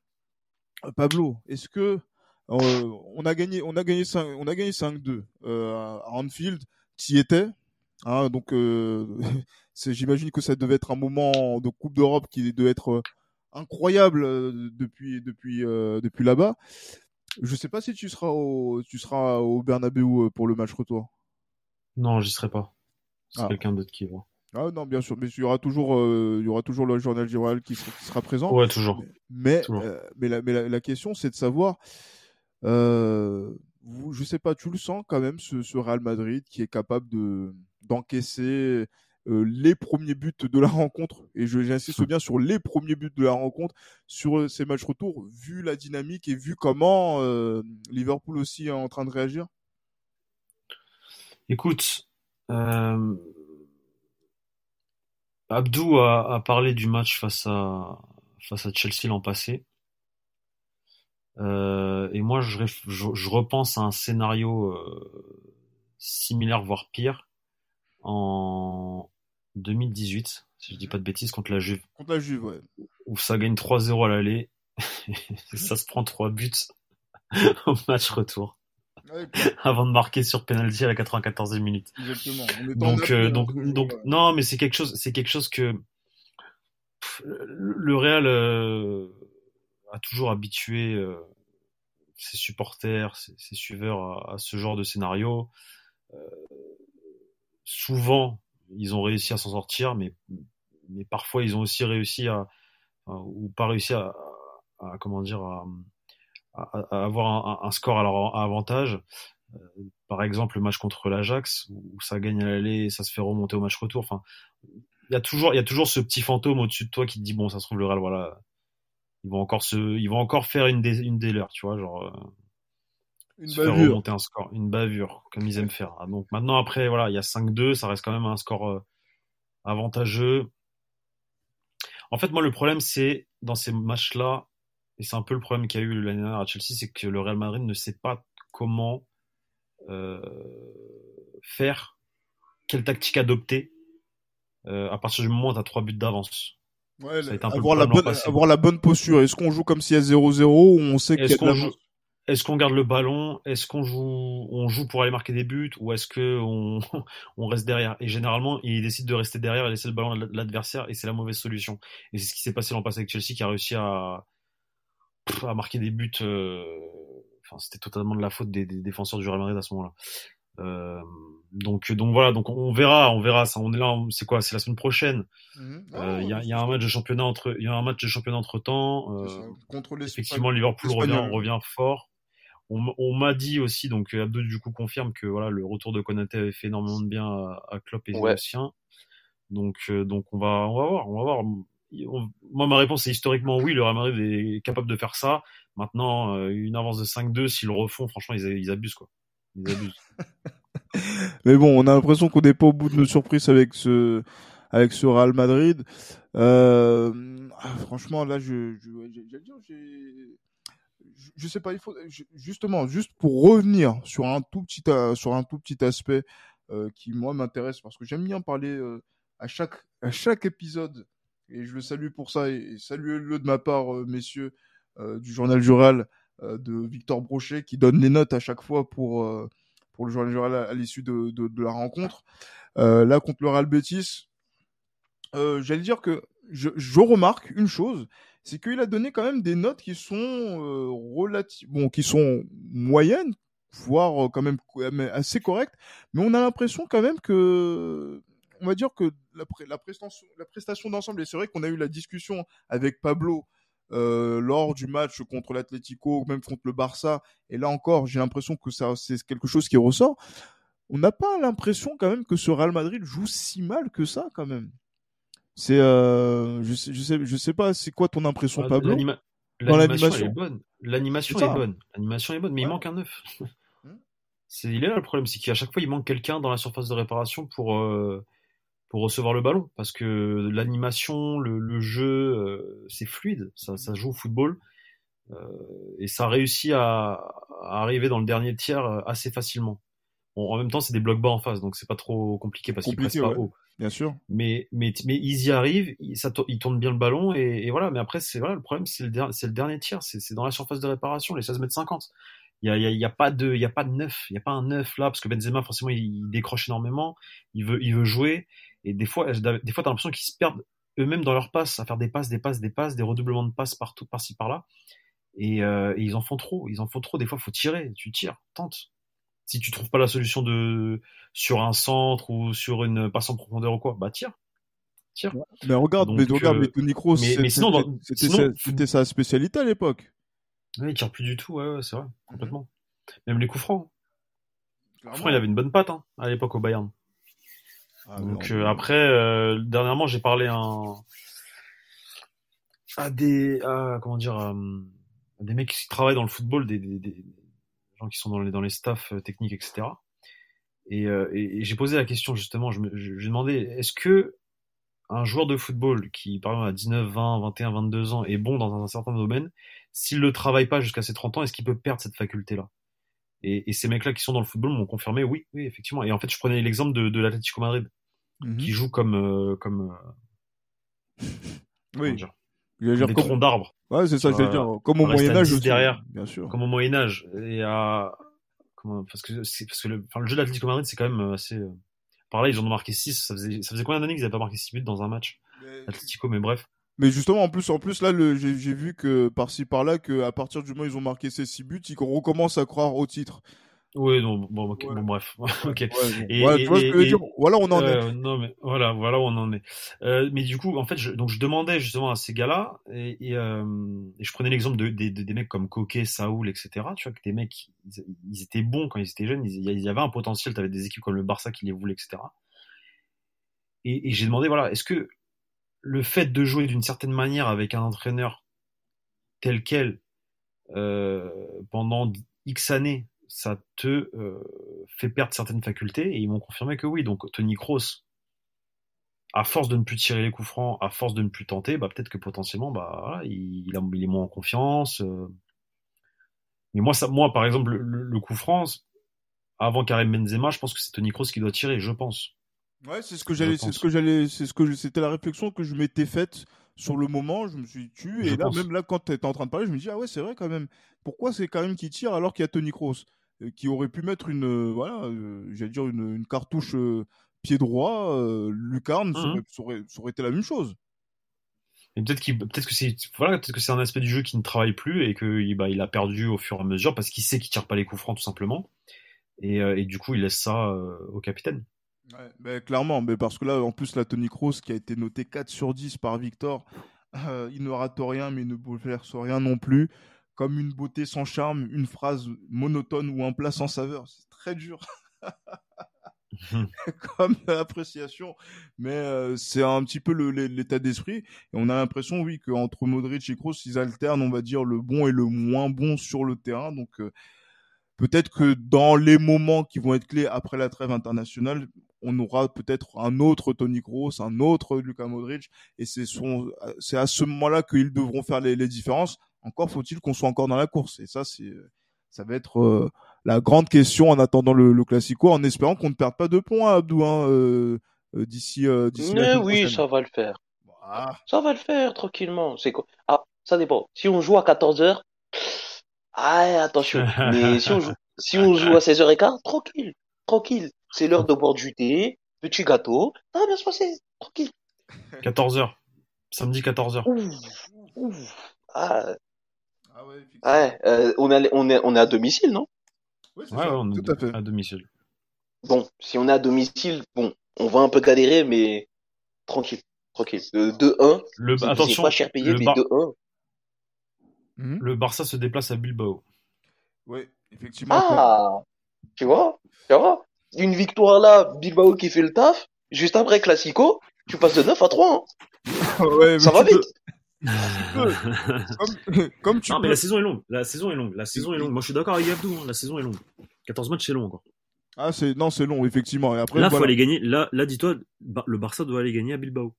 Pablo, est-ce que on a gagné, on a gagné 5, on a gagné 5-2 euh, à Anfield, qui était, hein, donc [LAUGHS] j'imagine que ça devait être un moment de Coupe d'Europe qui devait être incroyable depuis là-bas. Je sais pas si tu seras au, tu Bernabeu pour le match retour.
Non, j'y serai pas. C'est ah. quelqu'un d'autre qui va.
Ah non, bien sûr, mais il y aura toujours, il y aura toujours le journal Giroal qui, qui, sera présent.
Ouais, toujours.
Mais, mais, la, mais la, question, c'est de savoir, euh, vous, je sais pas, tu le sens quand même ce, ce Real Madrid qui est capable de d'encaisser euh, les premiers buts de la rencontre, et j'insiste bien sur les premiers buts de la rencontre, sur euh, ces matchs retour, vu la dynamique et vu comment euh, Liverpool aussi est en train de réagir
Écoute, Abdou a, parlé du match face à, face à Chelsea l'an passé. et moi, je, je, repense à un scénario similaire, voire pire, en 2018, si je dis pas de bêtises, contre la Juve.
Contre la Juve, ouais.
Où ça gagne 3-0 à l'aller, [LAUGHS] ça se prend 3 buts [LAUGHS] au match retour. [LAUGHS] Avant de marquer sur penalty à la 94e minute.
Exactement.
donc, euh, donc, donc, non, mais c'est quelque chose, c'est quelque chose que le Real euh, a toujours habitué euh, ses supporters, ses, suiveurs à, ce genre de scénario. souvent, ils ont réussi à s'en sortir, mais, mais parfois ils ont aussi réussi à, ou pas réussi à, à comment dire, à, à avoir un, score à leur avantage. Euh, par exemple, le match contre l'Ajax, où ça gagne à l'aller, ça se fait remonter au match retour. Enfin, il y a toujours, il y a toujours ce petit fantôme au-dessus de toi qui te dit bon, ça se trouve le Real, voilà, ils vont encore se, ils vont encore faire une des, une des leurs, tu vois, genre. Euh, une bavure. remonter un score, une bavure, comme ils aiment faire. Ah, donc maintenant, après, voilà, il y a 5-2, ça reste quand même un score euh, avantageux. En fait, moi, le problème, c'est dans ces matchs-là, et c'est un peu le problème qu'il y a eu l'année dernière à Chelsea, c'est que le Real Madrid ne sait pas comment euh, faire, quelle tactique adopter euh, à partir du moment où tu as trois buts d'avance.
Ouais, avoir, la bonne, avoir la bonne posture. Est-ce qu'on joue comme s'il y a 0-0 ou on sait qu'il y a de la
est-ce qu'on garde le ballon? Est-ce qu'on joue, on joue pour aller marquer des buts ou est-ce que on, [LAUGHS] on, reste derrière? Et généralement, il décide de rester derrière et laisser le ballon à l'adversaire et c'est la mauvaise solution. Et c'est ce qui s'est passé l'an passé avec Chelsea qui a réussi à, à marquer des buts. Euh, enfin, c'était totalement de la faute des, des, défenseurs du Real Madrid à ce moment-là. Euh, donc, donc voilà, donc on verra, on verra ça. On est là, c'est quoi C'est la semaine prochaine. Mhm. Euh, il y, a, y, a, un match de championnat entre, il y a un match de championnat entre temps. Euh, Contre effectivement, Liverpool revient, revient fort on, m'a dit aussi, donc Abdou du coup confirme que voilà le retour de Konaté avait fait énormément de bien à, à Klopp et ouais. siens. Donc euh, donc on va on va voir, on va voir. Moi ma réponse est historiquement oui, le Real Madrid est capable de faire ça. Maintenant euh, une avance de 5-2 s'ils le refont, franchement ils, ils abusent quoi. Ils abusent. [LAUGHS]
Mais bon, on a l'impression qu'on n'est pas au bout de nos surprises avec ce avec ce Real Madrid. Euh, ah, franchement, là, je, je, j'ai je sais pas, il faut justement juste pour revenir sur un tout petit euh, sur un tout petit aspect euh, qui moi m'intéresse parce que j'aime bien parler euh, à chaque à chaque épisode et je le salue pour ça. Et, saluez-le de ma part messieurs du journal Jural de Victor Brochet qui donne les notes à chaque fois pour pour le journal Jural à, l'issue de, la rencontre. Là contre le Real Betis j'allais dire que je, remarque une chose c'est qu'il a donné quand même des notes qui sont euh, bon, qui sont moyennes, voire euh, quand même assez correctes, mais on a l'impression quand même que, on va dire que la, la prestation, la prestation d'ensemble, et c'est vrai qu'on a eu la discussion avec Pablo euh, lors du match contre l'Atlético, même contre le Barça, et là encore, j'ai l'impression que ça, c'est quelque chose qui ressort. On n'a pas l'impression quand même que ce Real Madrid joue si mal que ça quand même. C'est, euh, je sais, je sais, je sais pas, c'est quoi ton impression, ah, Pablo?
L'animation est bonne. L'animation est, bonne. L'animation est bonne, mais il manque un neuf. Hmm. c'est, il est là le problème, c'est qu'à chaque fois il manque quelqu'un dans la surface de réparation pour euh, pour recevoir le ballon, parce que l'animation, le, le jeu, euh, c'est fluide, ça, ça joue au football. Euh, et ça réussit à, à, arriver dans le dernier tiers euh, assez facilement. Bon, en même temps, c'est des blocs bas en face, donc c'est pas trop compliqué parce qu'ils pressent pas haut.
Bien sûr.
Mais, mais, mais ils y arrivent, ils, ça, ils tournent bien le ballon et, et voilà. Mais après, c'est voilà, le problème, c'est le, c'est le dernier tir, c'est dans la surface de réparation, les 16 mètres 50. Il y a, il y a, pas de, il y a pas de neuf, il y a pas un neuf là parce que Benzema forcément il, décroche énormément, il veut, il veut jouer et des fois, des fois t'as l'impression qu'ils se perdent eux-mêmes dans leurs passes, à faire des passes, des passes, des passes, des redoublements de passes partout, par-ci par-là. Et, euh, et ils en font trop. Ils en font trop. Des fois, faut tirer. Tu tires, tente. Si tu trouves pas la solution de sur un centre ou sur une passe en profondeur ou quoi, bah tire. Tire.
Mais regarde,
Donc,
mais regarde,
euh,
mais Tony Kroos, c'était-
sinon,
sa- spécialité à l'époque.
Ouais, il tire plus du tout. Ouais, ouais, c'est vrai, complètement. Même les coups francs. Franck, il avait une bonne patte hein, à l'époque au Bayern.
Ah,
Donc euh, après, euh, dernièrement, j'ai parlé à, un- à des, à, comment dire, euh, à des mecs qui travaillent dans le football, des, des, des gens qui sont dans les dans les staffs euh, techniques, etc. Et, euh, et, et j'ai posé la question justement. Je me, je, demandé, est-ce que un joueur de football qui, par exemple, à 19, 20, 21, 22 ans, est bon dans un certain domaine, s'il ne travaille pas jusqu'à ses 30 ans, est-ce qu'il peut perdre cette faculté-là? Et, et ces mecs-là qui sont dans le football m'ont confirmé, oui, oui, effectivement. Et en fait, je prenais l'exemple de, de l'Atlético Madrid,
Mhm.
qui joue comme, euh, comme, euh,
Oui,
dire,
j'allais dire
des
comme...
troncs d'arbres,
Ouais, c'est ça,
sur,
j'allais
euh,
dire. Comme au Moyen-Âge
10
aussi.
derrière.
Bien sûr.
comme au Moyen Âge. Et à, comment, parce que c'est parce que le, enfin, le jeu d'Atlético Madrid, c'est quand même assez. Par là, ils en ont marqué 6 Ça faisait, ça faisait combien d'années qu'ils n'avaient pas marqué 6 buts dans un match? Atlético, mais bref.
Mais justement, en plus, en plus là, j'ai vu que par-ci par-là, que à partir du moment où ils ont marqué ces six buts, ils recommencent à croire au titre.
Oui, non, bon, ok,
Ouais.
bon, bref. [LAUGHS] ok.
Dire? Voilà, on en est.
Euh, non mais voilà, voilà où on en est. Euh, mais du coup, en fait, je, donc je demandais justement à ces gars-là et, et, euh, et je prenais l'exemple de, des- de- des mecs comme Coquet, Saoul, etc. Tu vois que des mecs, ils, ils étaient bons quand ils étaient jeunes, ils, il y avait un potentiel. T'avais des équipes comme le Barça qui les voulaient, etc. Et, et j'ai demandé, voilà, est-ce que le fait de jouer d'une certaine manière avec un entraîneur tel quel pendant X années, ça te euh, fait perdre certaines facultés Et ils m'ont confirmé que oui. Donc Tony Kroos, à force de ne plus tirer les coups francs, à force de ne plus tenter, bah peut-être que potentiellement, bah voilà, il, est moins en confiance. euh. Mais moi, ça, moi, par exemple, le, le- coup franc, avant Karim Benzema, je pense que c'est Tony Kroos qui doit tirer, je pense.
Ouais, c'est ce que j'allais, c'est ce que j'allais, c'est ce que c'était la réflexion que je m'étais faite sur le moment. Je me suis tu
Je
et là
pense.
même là quand tu étais en train de parler, je me dis ah ouais c'est vrai quand même. Pourquoi c'est quand même qui tire alors qu'il y a Tony Kroos? Qui aurait pu mettre une euh, voilà, euh, j'allais dire une, une cartouche euh, pied droit, euh, lucarne, ça,
Mhm.
aurait, ça aurait- ça aurait été la même chose.
Peut-être qu'il, peut-être que c'est, voilà, peut-être que c'est un aspect du jeu qui ne travaille plus et que il- bah, il a perdu au fur et à mesure parce qu'il sait qu'il tire pas les coups francs tout simplement. Et, euh, et du coup, il laisse ça euh, au capitaine.
Ouais, clairement, mais parce que là, en plus, la Tony Kroos qui a été noté 4 sur 10 par Victor, euh, il ne rate rien, mais il ne bouleverse rien non plus. Comme une beauté sans charme, une phrase monotone ou un plat sans saveur. C'est très dur [LAUGHS] [LAUGHS] comme appréciation, mais euh, c'est un petit peu l'état d'esprit. Et on a l'impression, oui, qu'entre Modric et Kroos, ils alternent, on va dire, le bon et le moins bon sur le terrain. Donc, euh, peut-être que dans les moments qui vont être clés après la trêve internationale, on aura peut-être un autre Toni Kroos, un autre Luka Modric, et c'est à ce moment-là qu'ils devront faire les, les différences. Encore faut-il qu'on soit encore dans la course, et ça, c'est, ça va être euh, la grande question en attendant le, le Classico, en espérant qu'on ne perde pas de points, Abdou, hein, euh, euh, d'ici, euh,
Mais oui,
prochaine.
ça va le faire.
Ah,
Ça va le faire tranquillement. C'est quoi? Ah, ça dépend. Si on joue à 14 heures, ah, attention. Mais si on joue, si on joue à 16h15, tranquille, tranquille. C'est l'heure de boire du thé, petit gâteau. Ça va bien se passer, tranquille.
14h. Samedi 14h.
Ouf, ouf. Ah,
ah ouais, effectivement.
ouais, euh, on est, on est, on est à domicile, non?
Ouais, c'est
Ouais,
ça,
ouais, on est
tout à fait.
à domicile.
Bon, si on est à domicile, bon, on va un peu galérer, mais tranquille, tranquille. Euh, 2-1,
Le,
c'est c'est
attention,
pas cher payé,
le,
mais
Bar-
2-1.
Mhm.
le Barça se déplace à Bilbao.
Ouais, effectivement.
Ah, tu vois, tu vois, une victoire là, Bilbao qui fait le taf, juste après Classico, tu passes de 9 à 3, hein. [LAUGHS]
Ouais, mais
ça va
peux-
vite.
Comme, [LAUGHS] comme tu
non,
peux.
mais la saison est longue. La saison est longue. La saison est longue. Moi, je suis d'accord avec Abdou. hein, La saison est longue. 14 matchs, c'est long encore.
Ah, c'est non, c'est long, effectivement. Et après,
là, faut
voilà.
aller gagner. Là, là, dis-toi, le Barça doit aller gagner à Bilbao.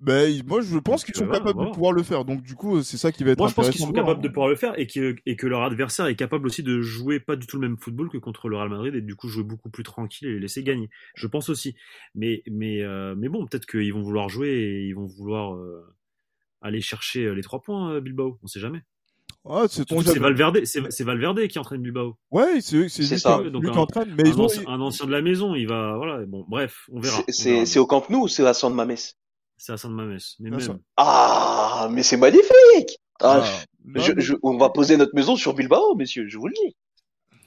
Ben, moi, je pense qu'ils sont
euh, voilà,
capables de pouvoir le faire. Donc, du coup, c'est ça qui va être
Moi, je pense qu'ils sont capables de pouvoir le faire et que, et que leur adversaire est capable aussi de jouer pas du tout le même football que contre le Real Madrid et du coup jouer beaucoup plus tranquille et les laisser gagner. Je pense aussi. Mais, mais, euh, mais bon, peut-être qu'ils vont vouloir jouer et ils vont vouloir euh, aller chercher euh, les trois points, euh, Bilbao. On sait jamais.
Ah, c'est.
Valverde, c'est Valverde qui entraîne Bilbao.
Ouais, c'est lui,
ça.
Donc,
lui
un-
qui entraîne. Mais
un,
ils ont.
ancien, un ancien de la maison, il va, voilà. Bon, bref, on verra.
C'est- au Camp Nou ou c'est à San Mamés?
C'est Hassan Mames. Mais
Ah,
même.
Ah, mais c'est magnifique! Ah,
Ah,
on va poser notre maison sur Bilbao, messieurs, je vous le dis.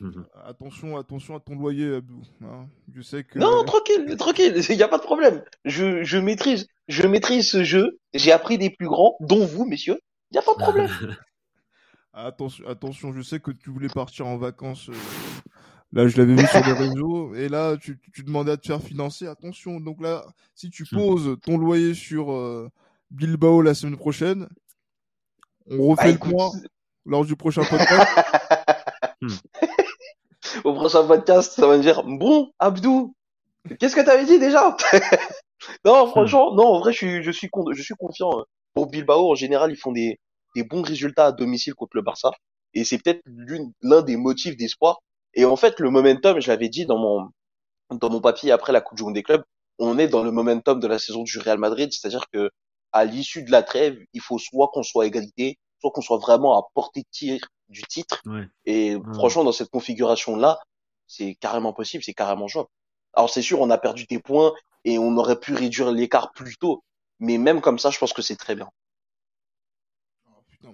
Mhm. Attention, attention à ton loyer, Abdou. Hein. je sais que.
Non, tranquille, tranquille, [LAUGHS] il n'y a pas de problème. Je, je maîtrise, je maîtrise ce jeu. J'ai appris des plus grands, dont vous, messieurs. Il n'y a pas de problème. [LAUGHS]
attention, attention, je sais que tu voulais partir en vacances. Euh, là, je l'avais vu sur les [LAUGHS] réseaux. Et là, tu, tu, demandais à te faire financer. Attention, donc là, si tu hmm. poses ton loyer sur euh, Bilbao la semaine prochaine, on refait bah, le point lors du prochain podcast.
Hmm au prochain podcast, ça va me dire bon, Abdou, qu'est-ce que t'avais dit déjà [LAUGHS] Non, franchement, non, en vrai, je suis, je suis, je suis confiant. Hein. Pour Bilbao, en général, ils font des, des bons résultats à domicile contre le Barça, et c'est peut-être l'un des motifs d'espoir. Et en fait, le momentum, je l'avais dit dans mon, dans mon papier après la Coupe du Monde des clubs, on est dans le momentum de la saison du Real Madrid, c'est-à-dire que à l'issue de la trêve, il faut soit qu'on soit à égalité, soit qu'on soit vraiment à portée de tir du titre. Et franchement, dans cette configuration-là, c'est carrément possible, c'est carrément jouable. Alors c'est sûr, on a perdu des points et on aurait pu réduire l'écart plus tôt, mais même comme ça, je pense que c'est très bien.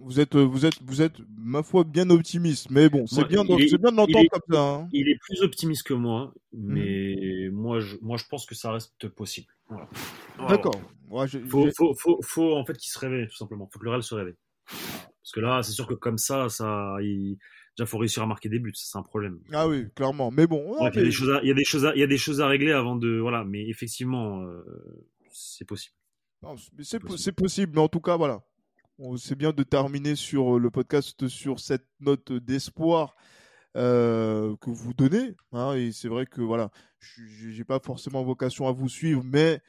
Vous êtes, vous êtes, vous êtes, ma foi, bien optimiste. Mais bon, c'est bien, c'est bien de l'entendre comme ça. Hein.
Il est plus optimiste que moi, mais moi, je, moi, je pense que ça reste possible.
D'accord.
faut, faut, faut, faut, en fait qu'il se réveille, tout simplement. Faut que le Real se réveille. Parce que là, c'est sûr que comme ça, ça, il... déjà, faut réussir à marquer des buts, c'est un problème.
Ah oui, clairement. Mais bon,
il, y a des choses à, il y a des choses à, il y a des choses à régler avant de, voilà. Mais effectivement, euh, c'est possible.
C'est possible, mais en tout cas, voilà. C'est bien de terminer sur euh, le podcast sur cette note d'espoir. Euh, que vous donnez. Hein, et c'est vrai que voilà, j'ai pas forcément vocation à vous suivre, mais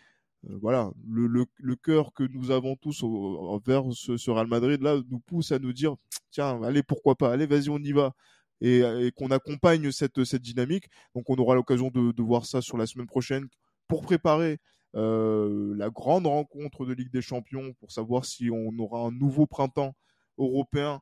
voilà, le, le, cœur que nous avons tous envers ce, Real Madrid là nous pousse à nous dire tiens, allez pourquoi pas, allez vas-y on y va et, qu'on accompagne cette cette dynamique. Donc on aura l'occasion de, voir ça sur la semaine prochaine pour préparer euh, la grande rencontre de Ligue des Champions pour savoir si on aura un nouveau printemps européen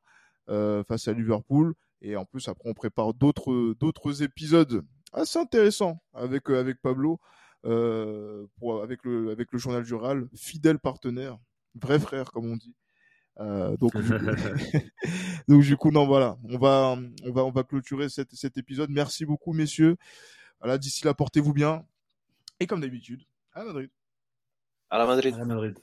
euh, face à Liverpool. Et en plus après on prépare d'autres d'autres épisodes assez intéressants avec avec Pablo. Euh, pour, avec, le, avec le journal Jural, fidèle partenaire, vrai frère comme on dit. Euh, donc, [LAUGHS] [LAUGHS] donc du coup non voilà, on va on va on va clôturer cet, cet épisode. Merci beaucoup messieurs. Voilà, d'ici là portez-vous bien et comme d'habitude à Madrid.
À la Madrid.
À la Madrid.